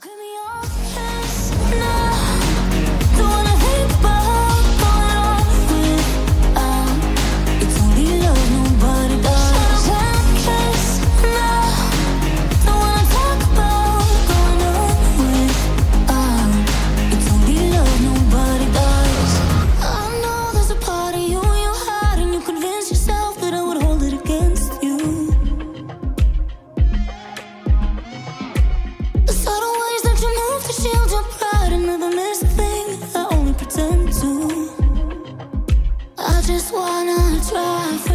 give me just wanna try